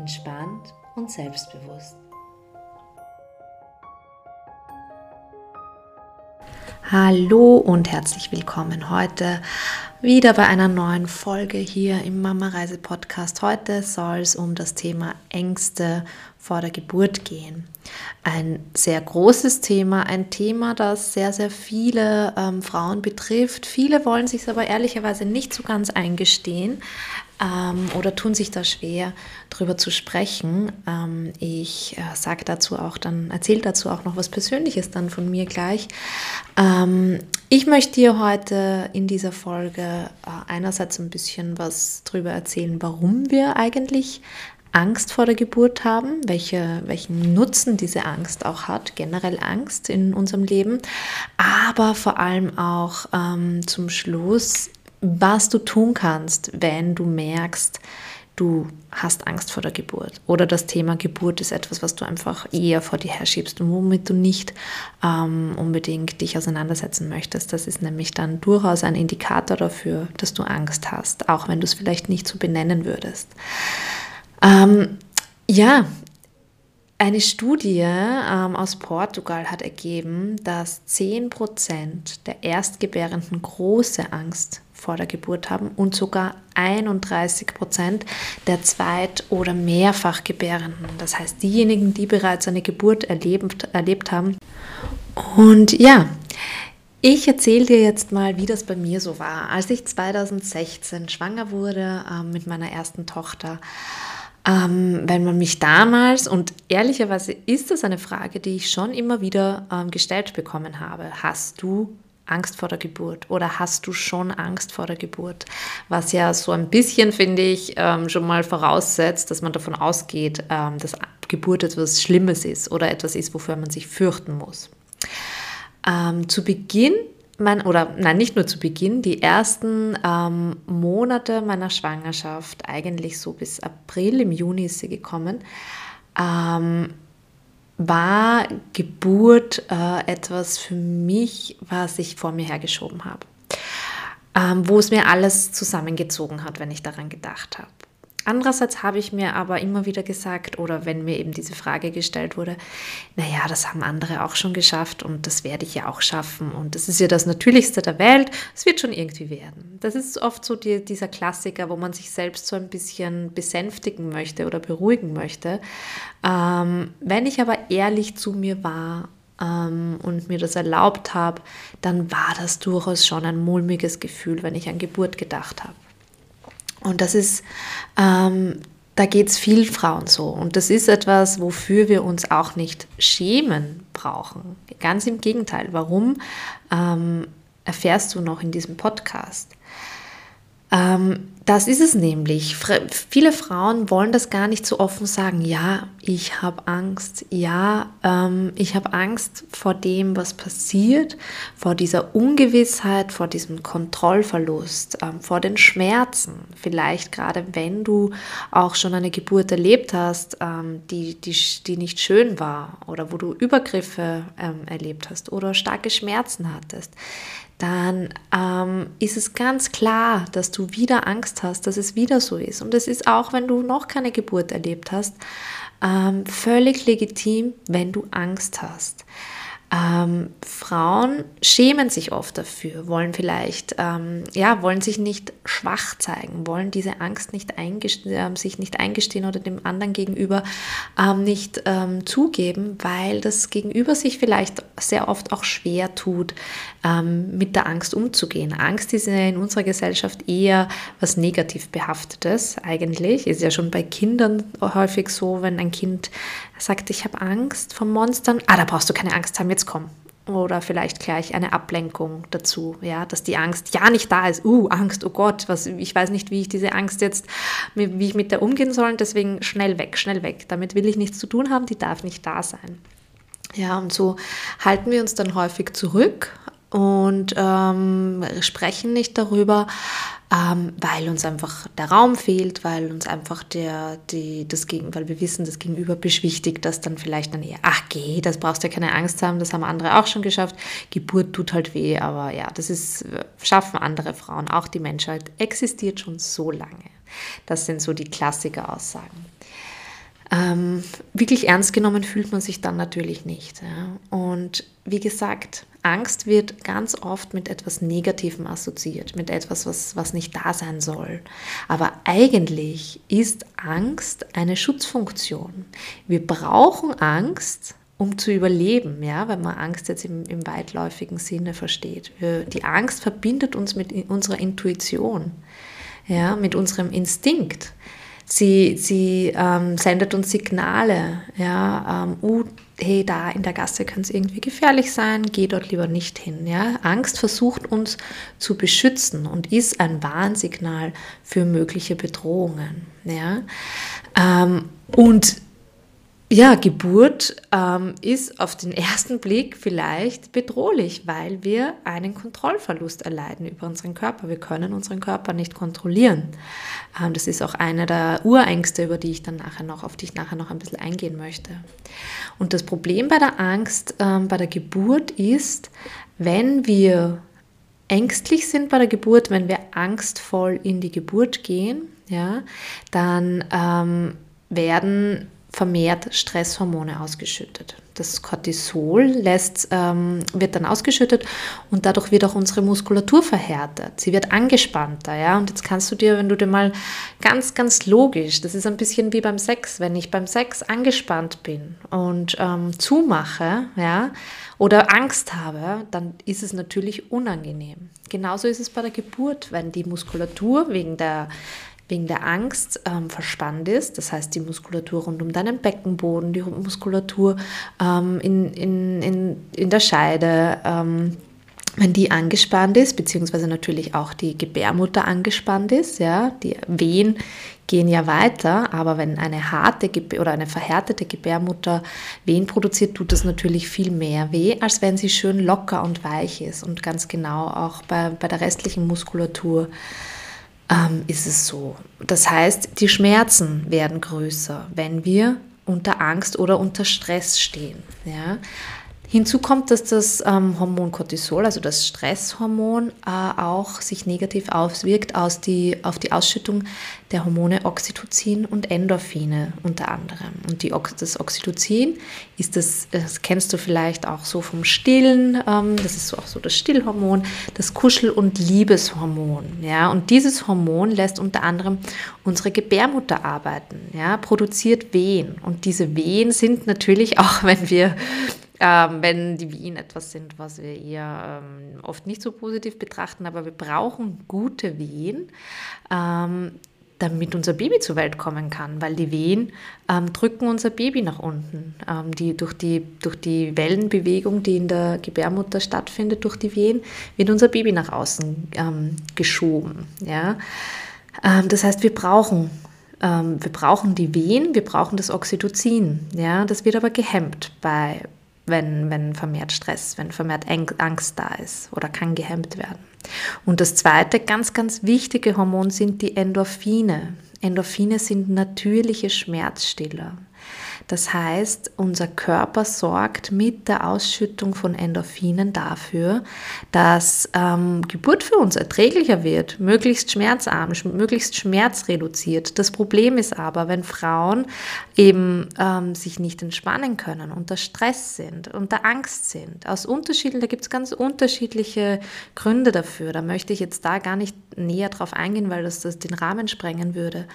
entspannt und selbstbewusst. Hallo und herzlich willkommen heute wieder bei einer neuen Folge hier im Mama Reise Podcast. Heute soll es um das Thema Ängste vor der Geburt gehen. Ein sehr großes Thema, ein Thema, das sehr, sehr viele ähm, Frauen betrifft. Viele wollen sich aber ehrlicherweise nicht so ganz eingestehen, ähm, oder tun sich da schwer, darüber zu sprechen. Ähm, ich äh, sage dazu auch dann, erzähle dazu auch noch was Persönliches dann von mir gleich. Ähm, ich möchte dir heute in dieser Folge äh, einerseits ein bisschen was darüber erzählen, warum wir eigentlich Angst vor der Geburt haben, welche, welchen Nutzen diese Angst auch hat, generell Angst in unserem Leben, aber vor allem auch ähm, zum Schluss was du tun kannst, wenn du merkst, du hast Angst vor der Geburt oder das Thema Geburt ist etwas, was du einfach eher vor dir herschiebst und womit du nicht ähm, unbedingt dich auseinandersetzen möchtest. Das ist nämlich dann durchaus ein Indikator dafür, dass du Angst hast, auch wenn du es vielleicht nicht so benennen würdest. Ähm, ja, eine Studie ähm, aus Portugal hat ergeben, dass 10% der Erstgebärenden große Angst vor der Geburt haben und sogar 31 Prozent der Zweit- oder Mehrfachgebärenden. Das heißt, diejenigen, die bereits eine Geburt erlebt, erlebt haben. Und ja, ich erzähle dir jetzt mal, wie das bei mir so war. Als ich 2016 schwanger wurde äh, mit meiner ersten Tochter, ähm, wenn man mich damals, und ehrlicherweise ist das eine Frage, die ich schon immer wieder ähm, gestellt bekommen habe, hast du Angst vor der Geburt oder hast du schon Angst vor der Geburt? Was ja so ein bisschen, finde ich, ähm, schon mal voraussetzt, dass man davon ausgeht, ähm, dass Geburt etwas Schlimmes ist oder etwas ist, wofür man sich fürchten muss. Ähm, zu Beginn mein, oder nein, nicht nur zu Beginn, die ersten ähm, Monate meiner Schwangerschaft, eigentlich so bis April, im Juni ist sie gekommen, ähm, war Geburt äh, etwas für mich, was ich vor mir hergeschoben habe. Ähm, wo es mir alles zusammengezogen hat, wenn ich daran gedacht habe. Andererseits habe ich mir aber immer wieder gesagt, oder wenn mir eben diese Frage gestellt wurde, naja, das haben andere auch schon geschafft und das werde ich ja auch schaffen und das ist ja das Natürlichste der Welt, es wird schon irgendwie werden. Das ist oft so die, dieser Klassiker, wo man sich selbst so ein bisschen besänftigen möchte oder beruhigen möchte. Ähm, wenn ich aber ehrlich zu mir war ähm, und mir das erlaubt habe, dann war das durchaus schon ein mulmiges Gefühl, wenn ich an Geburt gedacht habe. Und das ist, ähm, da geht es vielen Frauen so. Und das ist etwas, wofür wir uns auch nicht schämen brauchen. Ganz im Gegenteil. Warum ähm, erfährst du noch in diesem Podcast? Ähm, das ist es nämlich. Viele Frauen wollen das gar nicht so offen sagen. Ja, ich habe Angst. Ja, ähm, ich habe Angst vor dem, was passiert, vor dieser Ungewissheit, vor diesem Kontrollverlust, ähm, vor den Schmerzen. Vielleicht gerade, wenn du auch schon eine Geburt erlebt hast, ähm, die, die, die nicht schön war oder wo du Übergriffe ähm, erlebt hast oder starke Schmerzen hattest dann ähm, ist es ganz klar, dass du wieder Angst hast, dass es wieder so ist. Und es ist auch, wenn du noch keine Geburt erlebt hast, ähm, völlig legitim, wenn du Angst hast. Ähm, Frauen schämen sich oft dafür, wollen vielleicht, ähm, ja, wollen sich nicht schwach zeigen, wollen diese Angst nicht äh, sich nicht eingestehen oder dem anderen gegenüber ähm, nicht ähm, zugeben, weil das Gegenüber sich vielleicht sehr oft auch schwer tut, ähm, mit der Angst umzugehen. Angst ist in unserer Gesellschaft eher was negativ behaftetes eigentlich. Ist ja schon bei Kindern häufig so, wenn ein Kind sagt, ich habe Angst vor Monstern, ah, da brauchst du keine Angst haben, jetzt komm. oder vielleicht gleich eine Ablenkung dazu, ja, dass die Angst ja nicht da ist. Uh, Angst, oh Gott, was, ich weiß nicht, wie ich diese Angst jetzt, wie ich mit der umgehen soll, deswegen schnell weg, schnell weg. Damit will ich nichts zu tun haben, die darf nicht da sein. Ja, und so halten wir uns dann häufig zurück und ähm, sprechen nicht darüber, ähm, weil uns einfach der Raum fehlt, weil uns einfach der, die, das Gegen, weil wir wissen, das Gegenüber beschwichtigt das dann vielleicht dann eher, ach geh, das brauchst du ja keine Angst haben, das haben andere auch schon geschafft. Geburt tut halt weh, aber ja, das ist, schaffen andere Frauen, auch die Menschheit existiert schon so lange. Das sind so die Klassiker-Aussagen. Ähm, wirklich ernst genommen fühlt man sich dann natürlich nicht. Ja. Und wie gesagt, Angst wird ganz oft mit etwas Negativem assoziiert, mit etwas, was, was nicht da sein soll. Aber eigentlich ist Angst eine Schutzfunktion. Wir brauchen Angst, um zu überleben, ja, wenn man Angst jetzt im, im weitläufigen Sinne versteht. Die Angst verbindet uns mit unserer Intuition, ja, mit unserem Instinkt. Sie, sie ähm, sendet uns Signale, ja, ähm, hey, da in der Gasse kann es irgendwie gefährlich sein, geh dort lieber nicht hin. Ja? Angst versucht uns zu beschützen und ist ein Warnsignal für mögliche Bedrohungen. Ja? Ähm, und ja, Geburt ähm, ist auf den ersten Blick vielleicht bedrohlich, weil wir einen Kontrollverlust erleiden über unseren Körper. Wir können unseren Körper nicht kontrollieren. Ähm, das ist auch eine der Urängste, über die ich dann nachher noch, auf die ich nachher noch ein bisschen eingehen möchte. Und das Problem bei der Angst ähm, bei der Geburt ist, wenn wir ängstlich sind bei der Geburt, wenn wir angstvoll in die Geburt gehen, ja, dann ähm, werden vermehrt Stresshormone ausgeschüttet. Das Cortisol lässt, ähm, wird dann ausgeschüttet und dadurch wird auch unsere Muskulatur verhärtet. Sie wird angespannter. Ja? Und jetzt kannst du dir, wenn du dir mal ganz, ganz logisch, das ist ein bisschen wie beim Sex, wenn ich beim Sex angespannt bin und ähm, zumache ja, oder Angst habe, dann ist es natürlich unangenehm. Genauso ist es bei der Geburt, wenn die Muskulatur wegen der wegen der Angst ähm, verspannt ist, das heißt die Muskulatur rund um deinen Beckenboden, die Muskulatur ähm, in, in, in, in der Scheide, ähm, wenn die angespannt ist, beziehungsweise natürlich auch die Gebärmutter angespannt ist, ja, die Wehen gehen ja weiter, aber wenn eine harte oder eine verhärtete Gebärmutter Wehen produziert, tut das natürlich viel mehr weh, als wenn sie schön locker und weich ist und ganz genau auch bei, bei der restlichen Muskulatur ähm, ist es so. Das heißt, die Schmerzen werden größer, wenn wir unter Angst oder unter Stress stehen. Ja? Hinzu kommt, dass das ähm, Hormon Cortisol, also das Stresshormon, äh, auch sich negativ auswirkt aus die, auf die Ausschüttung der Hormone Oxytocin und Endorphine unter anderem. Und die, das Oxytocin ist das, das kennst du vielleicht auch so vom Stillen, ähm, das ist auch so das Stillhormon, das Kuschel- und Liebeshormon. Ja? Und dieses Hormon lässt unter anderem unsere Gebärmutter arbeiten, ja? produziert Wehen. Und diese Wehen sind natürlich auch, wenn wir ähm, wenn die Wehen etwas sind, was wir eher ähm, oft nicht so positiv betrachten, aber wir brauchen gute Wehen, ähm, damit unser Baby zur Welt kommen kann, weil die Wehen ähm, drücken unser Baby nach unten. Ähm, die, durch, die, durch die Wellenbewegung, die in der Gebärmutter stattfindet, durch die Wehen, wird unser Baby nach außen ähm, geschoben. Ja? das heißt, wir brauchen wir brauchen die Wehen, wir brauchen das Oxytocin. Ja, das wird aber gehemmt bei, wenn, wenn vermehrt Stress, wenn vermehrt Angst da ist oder kann gehemmt werden. Und das zweite ganz, ganz wichtige Hormon sind die Endorphine. Endorphine sind natürliche Schmerzstiller. Das heißt, unser Körper sorgt mit der Ausschüttung von Endorphinen dafür, dass ähm, Geburt für uns erträglicher wird, möglichst schmerzarm, möglichst schmerzreduziert. Das Problem ist aber, wenn Frauen eben ähm, sich nicht entspannen können, unter Stress sind, unter Angst sind, aus unterschiedlichen, da gibt es ganz unterschiedliche Gründe dafür. Da möchte ich jetzt da gar nicht näher drauf eingehen, weil das, das den Rahmen sprengen würde.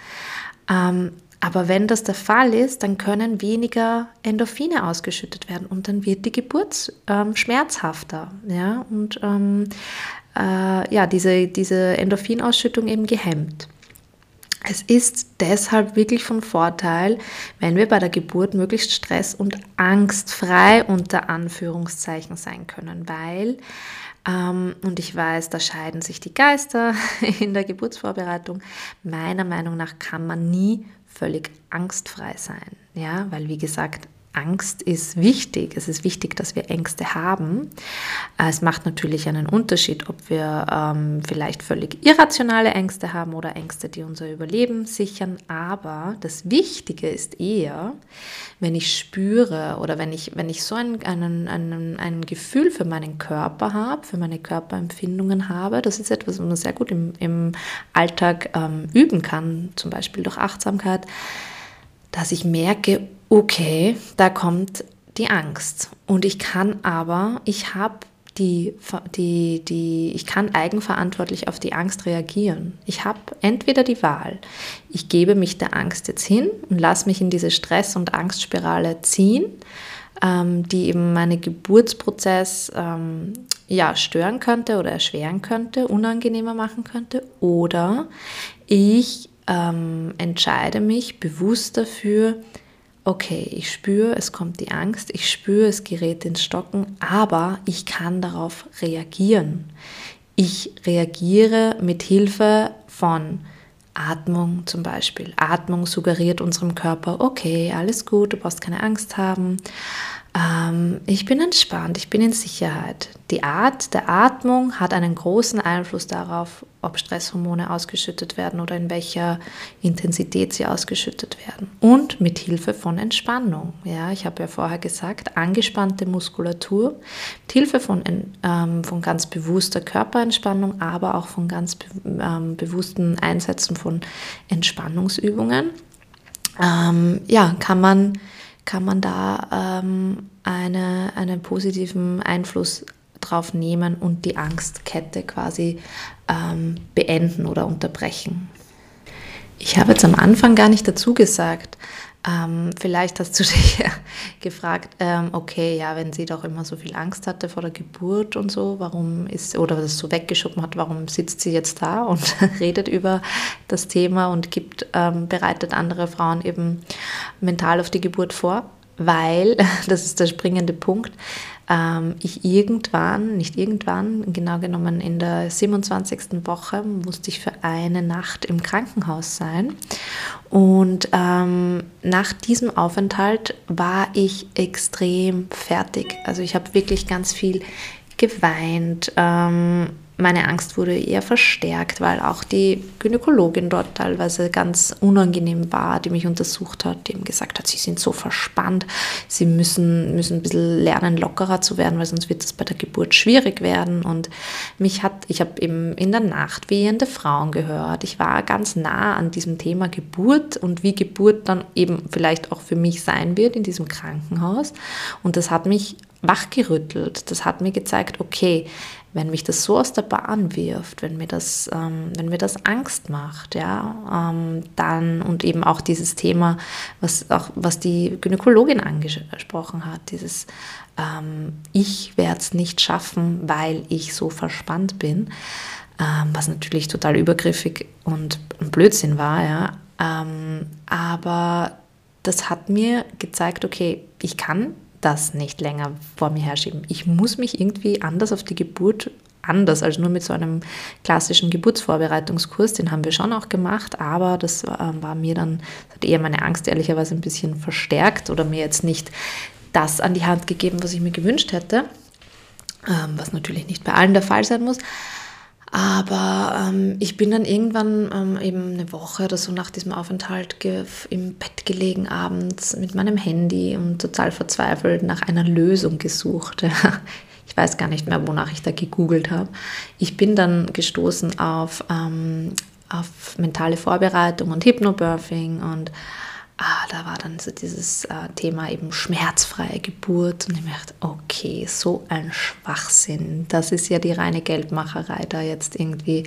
Ähm, aber wenn das der Fall ist, dann können weniger Endorphine ausgeschüttet werden und dann wird die Geburt ähm, schmerzhafter. Ja? Und ähm, äh, ja, diese, diese Endorphinausschüttung eben gehemmt. Es ist deshalb wirklich von Vorteil, wenn wir bei der Geburt möglichst stress- und angstfrei unter Anführungszeichen sein können, weil, ähm, und ich weiß, da scheiden sich die Geister in der Geburtsvorbereitung, meiner Meinung nach kann man nie völlig angstfrei sein, ja, weil wie gesagt, Angst ist wichtig. Es ist wichtig, dass wir Ängste haben. Es macht natürlich einen Unterschied, ob wir ähm, vielleicht völlig irrationale Ängste haben oder Ängste, die unser Überleben sichern. Aber das Wichtige ist eher, wenn ich spüre oder wenn ich, wenn ich so ein, einen, einen, ein Gefühl für meinen Körper habe, für meine Körperempfindungen habe, das ist etwas, was man sehr gut im, im Alltag ähm, üben kann, zum Beispiel durch Achtsamkeit, dass ich merke, okay, da kommt die Angst. Und ich kann aber, ich habe die, die, die, ich kann eigenverantwortlich auf die Angst reagieren. Ich habe entweder die Wahl, ich gebe mich der Angst jetzt hin und lasse mich in diese Stress- und Angstspirale ziehen, ähm, die eben meinen Geburtsprozess ähm, ja, stören könnte oder erschweren könnte, unangenehmer machen könnte. Oder ich ähm, entscheide mich bewusst dafür, okay, ich spüre, es kommt die Angst, ich spüre, es gerät ins Stocken, aber ich kann darauf reagieren. Ich reagiere mit Hilfe von Atmung zum Beispiel. Atmung suggeriert unserem Körper, okay, alles gut, du brauchst keine Angst haben. Ähm, ich bin entspannt, ich bin in Sicherheit. Die Art der Atmung hat einen großen Einfluss darauf, ob Stresshormone ausgeschüttet werden oder in welcher Intensität sie ausgeschüttet werden. Und mit Hilfe von Entspannung. Ja, ich habe ja vorher gesagt, angespannte Muskulatur, mit Hilfe von, ähm, von ganz bewusster Körperentspannung, aber auch von ganz be ähm, bewussten Einsätzen von Entspannungsübungen. Ähm, ja, kann man kann man da ähm, eine, einen positiven Einfluss drauf nehmen und die Angstkette quasi ähm, beenden oder unterbrechen. Ich habe jetzt am Anfang gar nicht dazu gesagt, ähm, vielleicht hast du dich gefragt, ähm, okay, ja, wenn sie doch immer so viel Angst hatte vor der Geburt und so, warum ist, oder das so weggeschoben hat, warum sitzt sie jetzt da und redet über das Thema und gibt, ähm, bereitet andere Frauen eben mental auf die Geburt vor? Weil, das ist der springende Punkt, ähm, ich irgendwann, nicht irgendwann, genau genommen in der 27. Woche, musste ich für eine Nacht im Krankenhaus sein. Und ähm, nach diesem Aufenthalt war ich extrem fertig. Also ich habe wirklich ganz viel geweint. Ähm, meine Angst wurde eher verstärkt, weil auch die Gynäkologin dort teilweise ganz unangenehm war, die mich untersucht hat, die ihm gesagt hat, sie sind so verspannt, sie müssen, müssen ein bisschen lernen, lockerer zu werden, weil sonst wird das bei der Geburt schwierig werden. Und mich hat, ich habe eben in der Nacht wehende Frauen gehört. Ich war ganz nah an diesem Thema Geburt und wie Geburt dann eben vielleicht auch für mich sein wird in diesem Krankenhaus. Und das hat mich wachgerüttelt. Das hat mir gezeigt, okay, wenn mich das so aus der Bahn wirft, wenn mir das, ähm, wenn mir das Angst macht, ja, ähm, dann und eben auch dieses Thema, was auch was die Gynäkologin angesprochen hat, dieses ähm, ich werde es nicht schaffen, weil ich so verspannt bin, ähm, was natürlich total übergriffig und Blödsinn war, ja, ähm, aber das hat mir gezeigt, okay, ich kann das nicht länger vor mir herschieben. Ich muss mich irgendwie anders auf die Geburt anders als nur mit so einem klassischen Geburtsvorbereitungskurs, den haben wir schon auch gemacht, aber das war mir dann, hat eher meine Angst ehrlicherweise ein bisschen verstärkt oder mir jetzt nicht das an die Hand gegeben, was ich mir gewünscht hätte, ähm, was natürlich nicht bei allen der Fall sein muss. Aber ähm, ich bin dann irgendwann ähm, eben eine Woche oder so nach diesem Aufenthalt im Bett gelegen abends mit meinem Handy und total verzweifelt nach einer Lösung gesucht. ich weiß gar nicht mehr, wonach ich da gegoogelt habe. Ich bin dann gestoßen auf, ähm, auf mentale Vorbereitung und Hypnobirthing und ah, da war dann so dieses äh, Thema eben schmerzfreie Geburt und ich dachte, okay, so ein Schwachsinn. Das ist ja die reine Geldmacherei, da jetzt irgendwie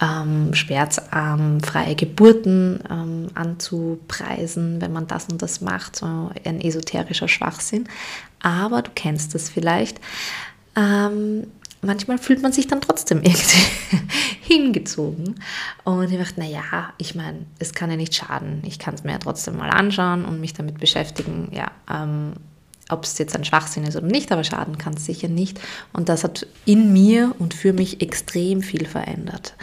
ähm, schmerzarmfreie Geburten ähm, anzupreisen, wenn man das und das macht, so ein esoterischer Schwachsinn. Aber du kennst das vielleicht. Ähm, manchmal fühlt man sich dann trotzdem irgendwie hingezogen. Und ich dachte, naja, ich meine, es kann ja nicht schaden. Ich kann es mir ja trotzdem mal anschauen und mich damit beschäftigen. Ja, ähm, ob es jetzt ein Schwachsinn ist oder nicht, aber schaden kann es sicher nicht. Und das hat in mir und für mich extrem viel verändert.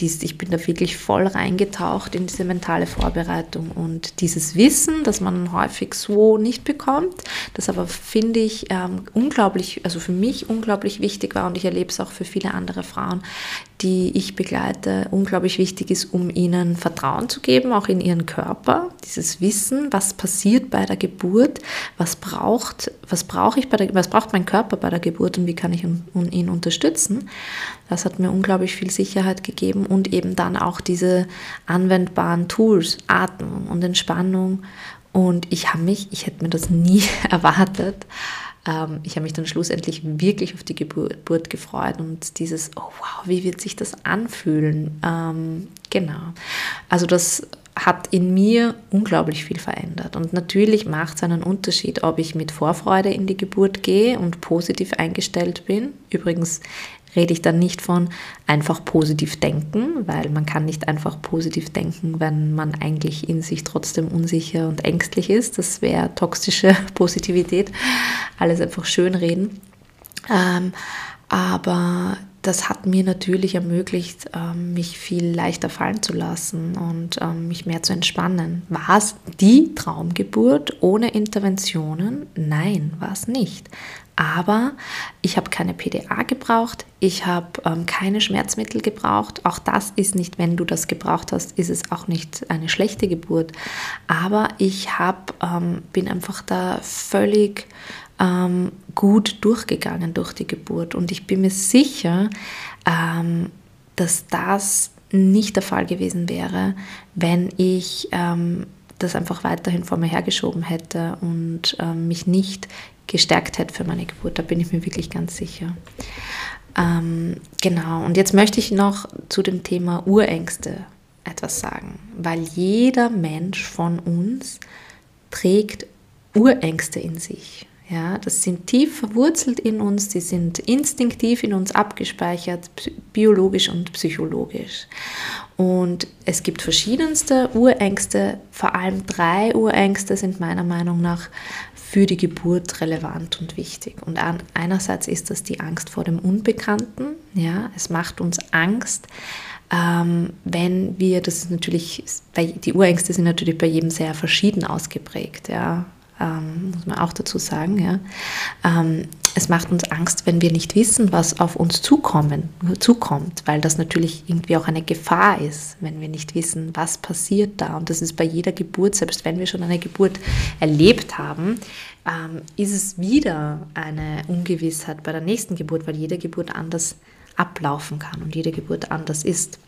Dies, ich bin da wirklich voll reingetaucht in diese mentale Vorbereitung und dieses Wissen, das man häufig so nicht bekommt, das aber finde ich ähm, unglaublich, also für mich unglaublich wichtig war und ich erlebe es auch für viele andere Frauen, die ich begleite, unglaublich wichtig ist, um ihnen Vertrauen zu geben, auch in ihren Körper, dieses Wissen, was passiert bei der Geburt, was braucht, was brauche ich bei der, was braucht mein Körper bei der Geburt und wie kann ich ihn unterstützen. Das hat mir unglaublich viel Sicherheit gegeben und eben dann auch diese anwendbaren Tools, Atmung und Entspannung. Und ich habe mich, ich hätte mir das nie erwartet, ähm, ich habe mich dann schlussendlich wirklich auf die Geburt gefreut und dieses, oh wow, wie wird sich das anfühlen? Ähm, genau. Also das hat in mir unglaublich viel verändert. Und natürlich macht es einen Unterschied, ob ich mit Vorfreude in die Geburt gehe und positiv eingestellt bin. Übrigens rede ich dann nicht von einfach positiv denken, weil man kann nicht einfach positiv denken, wenn man eigentlich in sich trotzdem unsicher und ängstlich ist. Das wäre toxische Positivität. Alles einfach schön reden. Ähm, aber das hat mir natürlich ermöglicht, ähm, mich viel leichter fallen zu lassen und ähm, mich mehr zu entspannen. War es die Traumgeburt ohne Interventionen? Nein, war es nicht. Aber ich habe keine PDA gebraucht, ich habe ähm, keine Schmerzmittel gebraucht. Auch das ist nicht, wenn du das gebraucht hast, ist es auch nicht eine schlechte Geburt. Aber ich hab, ähm, bin einfach da völlig ähm, gut durchgegangen durch die Geburt. Und ich bin mir sicher, ähm, dass das nicht der Fall gewesen wäre, wenn ich ähm, das einfach weiterhin vor mir hergeschoben hätte und ähm, mich nicht gestärkt hätte für meine Geburt. Da bin ich mir wirklich ganz sicher. Ähm, genau, und jetzt möchte ich noch zu dem Thema Urängste etwas sagen, weil jeder Mensch von uns trägt Urängste in sich. Ja, das sind tief verwurzelt in uns, die sind instinktiv in uns abgespeichert, biologisch und psychologisch. Und es gibt verschiedenste Urängste, vor allem drei Urängste sind meiner Meinung nach für die Geburt relevant und wichtig. Und einerseits ist das die Angst vor dem Unbekannten. Ja, es macht uns Angst, ähm, wenn wir, das ist natürlich, die Urängste sind natürlich bei jedem sehr verschieden ausgeprägt. Ja, ähm, muss man auch dazu sagen. Ja. Ähm, es macht uns Angst, wenn wir nicht wissen, was auf uns zukommen, zukommt, weil das natürlich irgendwie auch eine Gefahr ist, wenn wir nicht wissen, was passiert da. Und das ist bei jeder Geburt, selbst wenn wir schon eine Geburt erlebt haben, ähm, ist es wieder eine Ungewissheit bei der nächsten Geburt, weil jede Geburt anders ablaufen kann und jede Geburt anders ist.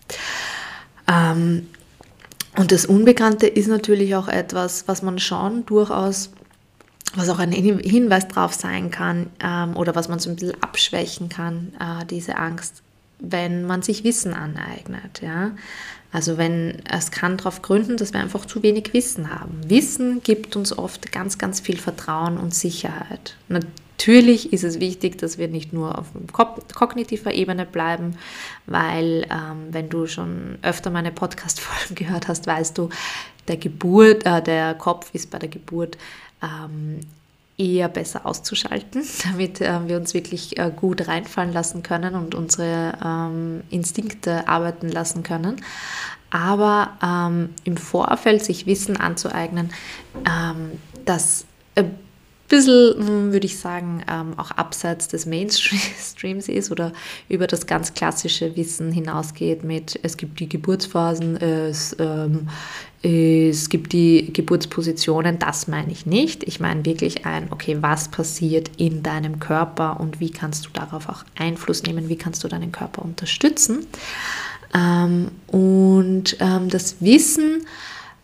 Ähm, und das Unbekannte ist natürlich auch etwas, was man schon durchaus, was auch ein Hinweis drauf sein kann ähm, oder was man so ein bisschen abschwächen kann, äh, diese Angst, wenn man sich Wissen aneignet. Ja? Also wenn es kann darauf gründen, dass wir einfach zu wenig Wissen haben. Wissen gibt uns oft ganz, ganz viel Vertrauen und Sicherheit. Natürlich ist es wichtig, dass wir nicht nur auf kognitiver Ebene bleiben, weil ähm, wenn du schon öfter meine Podcast-Folgen gehört hast, weißt du, der Geburt, äh, der Kopf ist bei der Geburt ähm, eher besser auszuschalten, damit äh, wir uns wirklich äh, gut reinfallen lassen können und unsere ähm, Instinkte arbeiten lassen können. Aber ähm, im Vorfeld sich Wissen anzueignen, ähm, das äh, bisschen, hm, würde ich sagen, ähm, auch abseits des Mainstreams ist oder über das ganz klassische Wissen hinausgeht mit, es gibt die Geburtsphasen, es, ähm, es gibt die Geburtspositionen, das meine ich nicht. Ich meine wirklich ein, okay, was passiert in deinem Körper und wie kannst du darauf auch Einfluss nehmen, wie kannst du deinen Körper unterstützen. Ähm, und ähm, das Wissen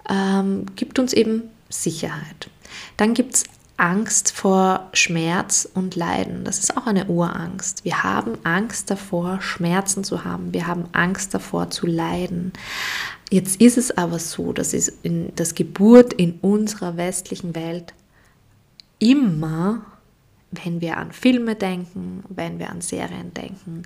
ähm, gibt uns eben Sicherheit. Dann gibt es Angst vor Schmerz und Leiden. Das ist auch eine Urangst. Wir haben Angst davor, Schmerzen zu haben. Wir haben Angst davor, zu leiden. Jetzt ist es aber so, dass, es in, dass Geburt in unserer westlichen Welt immer wenn wir an Filme denken, wenn wir an Serien denken,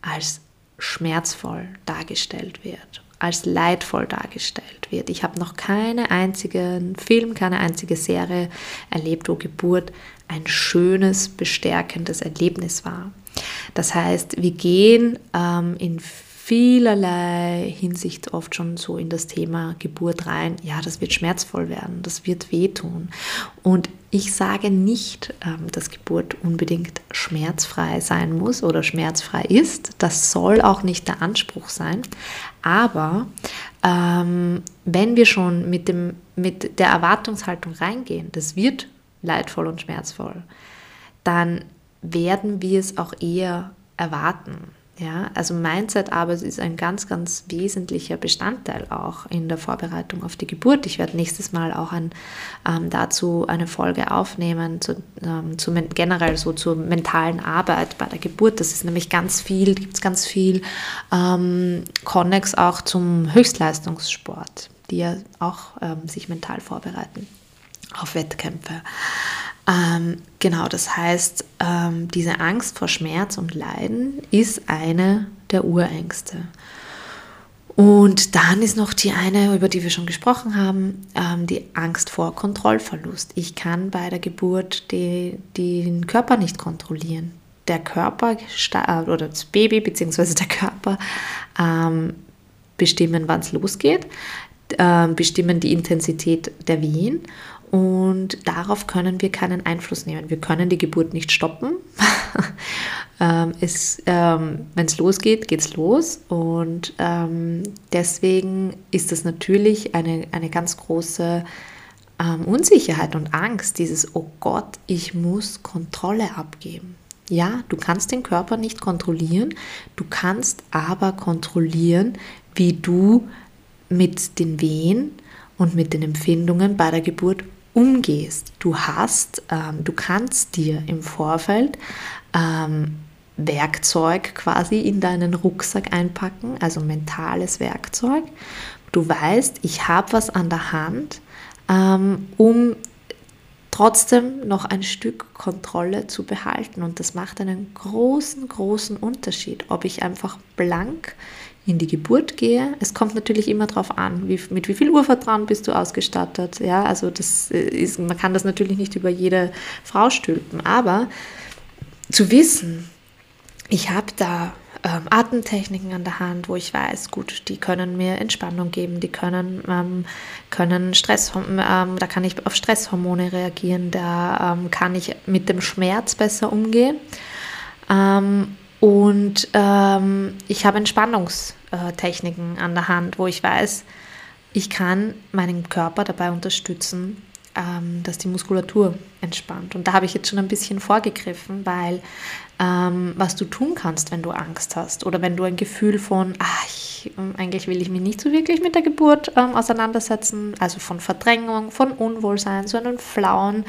als schmerzvoll dargestellt wird, als leidvoll dargestellt wird. Ich habe noch keinen einzigen Film, keine einzige Serie erlebt, wo Geburt ein schönes, bestärkendes Erlebnis war. Das heißt, wir gehen ähm, in vielerlei Hinsicht oft schon so in das Thema Geburt rein. Ja, das wird schmerzvoll werden, das wird wehtun. Und ich sage nicht, ähm, dass Geburt unbedingt schmerzfrei sein muss oder schmerzfrei ist. Das soll auch nicht der Anspruch sein. Aber ähm, wenn wir schon mit, dem, mit der Erwartungshaltung reingehen, das wird leidvoll und schmerzvoll, dann werden wir es auch eher erwarten. Ja, also Mindset-Arbeit ist ein ganz, ganz wesentlicher Bestandteil auch in der Vorbereitung auf die Geburt. Ich werde nächstes Mal auch ein, ähm, dazu eine Folge aufnehmen, zu, ähm, zu generell so zur mentalen Arbeit bei der Geburt. Das ist nämlich ganz viel, gibt es ganz viel ähm, Connex auch zum Höchstleistungssport, die ja auch ähm, sich mental vorbereiten auf Wettkämpfe. Ähm, genau, das heißt, ähm, diese Angst vor Schmerz und Leiden ist eine der Urängste. Und dann ist noch die eine, über die wir schon gesprochen haben, ähm, die Angst vor Kontrollverlust. Ich kann bei der Geburt die, den Körper nicht kontrollieren. Der Körper oder das Baby bzw. der Körper ähm, bestimmen, wann es losgeht, äh, bestimmen die Intensität der Wehen und darauf können wir keinen Einfluss nehmen. Wir können die Geburt nicht stoppen. ähm, ähm, Wenn es losgeht, geht es los. Und ähm, deswegen ist das natürlich eine, eine ganz große ähm, Unsicherheit und Angst, dieses, oh Gott, ich muss Kontrolle abgeben. Ja, du kannst den Körper nicht kontrollieren, du kannst aber kontrollieren, wie du mit den Wehen und mit den Empfindungen bei der Geburt umgehst. Du hast, ähm, du kannst dir im Vorfeld ähm, Werkzeug quasi in deinen Rucksack einpacken, also mentales Werkzeug. Du weißt, ich habe was an der Hand, ähm, um trotzdem noch ein Stück Kontrolle zu behalten. Und das macht einen großen, großen Unterschied, ob ich einfach blank in die Geburt gehe. Es kommt natürlich immer darauf an, wie, mit wie viel Urvertrauen bist du ausgestattet. Ja, also das äh, ist, man kann das natürlich nicht über jede Frau stülpen, aber zu wissen, ich habe da ähm, Atemtechniken an der Hand, wo ich weiß, gut, die können mir Entspannung geben, die können, ähm, können Stress, ähm, da kann ich auf Stresshormone reagieren, da ähm, kann ich mit dem Schmerz besser umgehen. Und ähm, ich habe Entspannungstechniken an der Hand, wo ich weiß, ich kann meinen Körper dabei unterstützen, ähm, dass die Muskulatur entspannt. Und da habe ich jetzt schon ein bisschen vorgegriffen, weil ähm, was du tun kannst, wenn du Angst hast oder wenn du ein Gefühl von, ach, ich, ähm, eigentlich will ich mich nicht so wirklich mit der Geburt ähm, auseinandersetzen, also von Verdrängung, von Unwohlsein, so einen flauen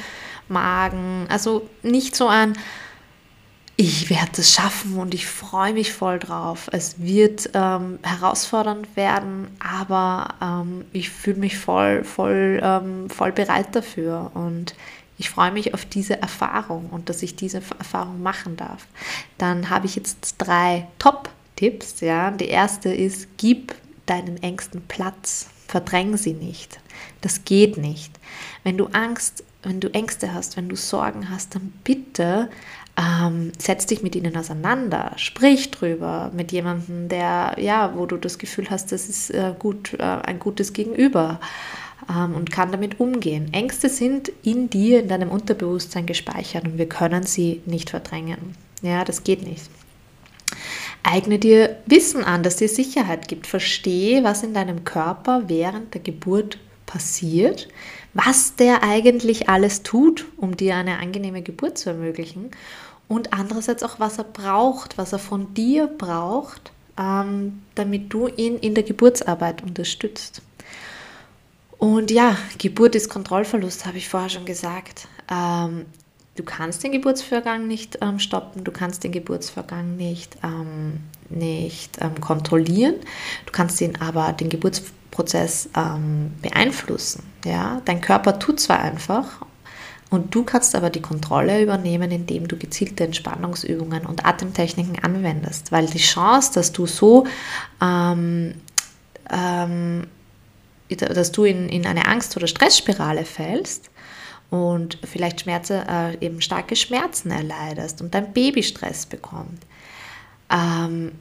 Magen, also nicht so ein, ich werde es schaffen und ich freue mich voll drauf. Es wird ähm, herausfordernd werden, aber ähm, ich fühle mich voll, voll, ähm, voll bereit dafür und ich freue mich auf diese Erfahrung und dass ich diese Erfahrung machen darf. Dann habe ich jetzt drei Top-Tipps. Ja. Die erste ist, gib deinen Ängsten Platz. Verdräng sie nicht. Das geht nicht. Wenn du Angst, wenn du Ängste hast, wenn du Sorgen hast, dann bitte ähm, setz dich mit ihnen auseinander, sprich drüber mit jemandem, der, ja, wo du das Gefühl hast, das ist äh, gut, äh, ein gutes Gegenüber ähm, und kann damit umgehen. Ängste sind in dir, in deinem Unterbewusstsein gespeichert und wir können sie nicht verdrängen. Ja, das geht nicht. Eigne dir Wissen an, das dir Sicherheit gibt. Verstehe, was in deinem Körper während der Geburt passiert, was der eigentlich alles tut, um dir eine angenehme Geburt zu ermöglichen und andererseits auch, was er braucht, was er von dir braucht, ähm, damit du ihn in der Geburtsarbeit unterstützt. Und ja, Geburt ist Kontrollverlust, habe ich vorher schon gesagt. Ähm, du kannst den Geburtsvorgang nicht ähm, stoppen, du kannst den Geburtsvorgang nicht, ähm, nicht ähm, kontrollieren, du kannst ihn aber den Geburtsprozess ähm, beeinflussen. Ja? Dein Körper tut zwar einfach Und du kannst aber die Kontrolle übernehmen, indem du gezielte Entspannungsübungen und Atemtechniken anwendest, weil die Chance, dass du so, ähm, ähm, dass du in, in eine Angst- oder Stressspirale fällst, und vielleicht Schmerze, äh, eben starke Schmerzen erleidest und dein Baby Stress bekommt, ähm,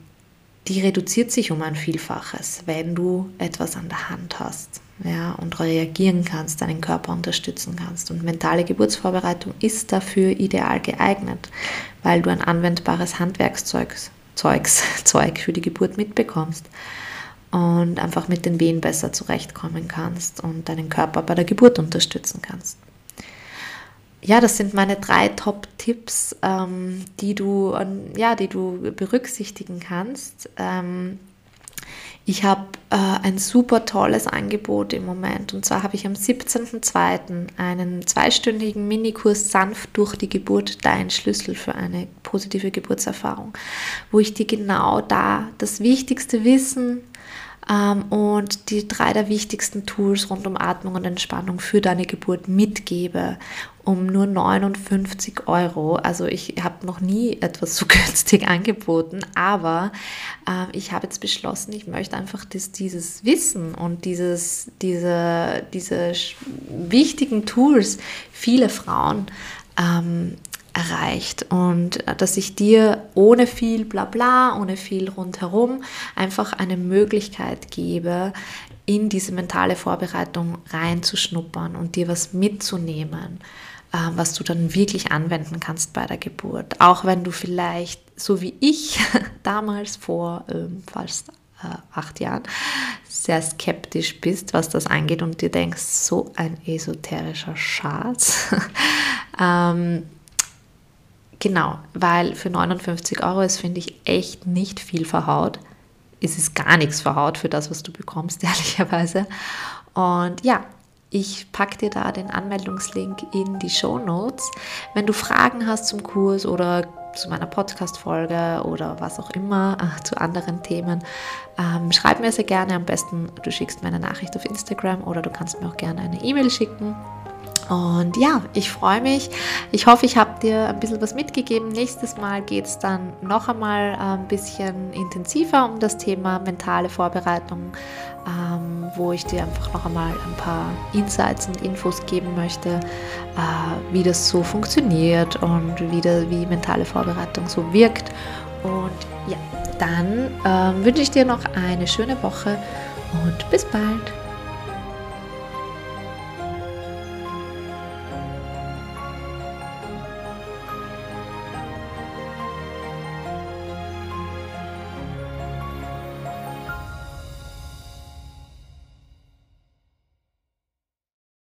die reduziert sich um ein Vielfaches, wenn du etwas an der Hand hast ja, und reagieren kannst, deinen Körper unterstützen kannst. Und mentale Geburtsvorbereitung ist dafür ideal geeignet, weil du ein anwendbares Handwerkszeug Zeugs, Zeug für die Geburt mitbekommst und einfach mit den Wehen besser zurechtkommen kannst und deinen Körper bei der Geburt unterstützen kannst. Ja, das sind meine drei Top-Tipps, ähm, die, du, ja, die du berücksichtigen kannst. Ähm, ich habe äh, ein super tolles Angebot im Moment. Und zwar habe ich am 17.02. einen zweistündigen Minikurs Sanft durch die Geburt, dein Schlüssel für eine positive Geburtserfahrung, wo ich dir genau da das wichtigste Wissen und die drei der wichtigsten Tools rund um Atmung und Entspannung für deine Geburt mitgebe um nur 59 Euro. Also ich habe noch nie etwas so günstig angeboten, aber äh, ich habe jetzt beschlossen, ich möchte einfach dass dieses Wissen und dieses, diese, diese wichtigen Tools viele Frauen ähm, erreicht und äh, dass ich dir ohne viel Blabla, ohne viel rundherum einfach eine Möglichkeit gebe, in diese mentale Vorbereitung reinzuschnuppern und dir was mitzunehmen, äh, was du dann wirklich anwenden kannst bei der Geburt. Auch wenn du vielleicht, so wie ich damals vor ähm, fast äh, acht Jahren, sehr skeptisch bist, was das angeht und dir denkst, so ein esoterischer Schatz. ähm, Genau, weil für 59 Euro ist, finde ich, echt nicht viel verhaut. Es ist gar nichts verhaut für das, was du bekommst, ehrlicherweise. Und ja, ich packe dir da den Anmeldungslink in die Show Notes. Wenn du Fragen hast zum Kurs oder zu meiner Podcast-Folge oder was auch immer, äh, zu anderen Themen, ähm, schreib mir sehr gerne. Am besten, du schickst mir eine Nachricht auf Instagram oder du kannst mir auch gerne eine E-Mail schicken. Und ja, ich freue mich. Ich hoffe, ich habe dir ein bisschen was mitgegeben. Nächstes Mal geht es dann noch einmal ein bisschen intensiver um das Thema mentale Vorbereitung, ähm, wo ich dir einfach noch einmal ein paar Insights und Infos geben möchte, äh, wie das so funktioniert und wie, der, wie mentale Vorbereitung so wirkt. Und ja, dann äh, wünsche ich dir noch eine schöne Woche und bis bald.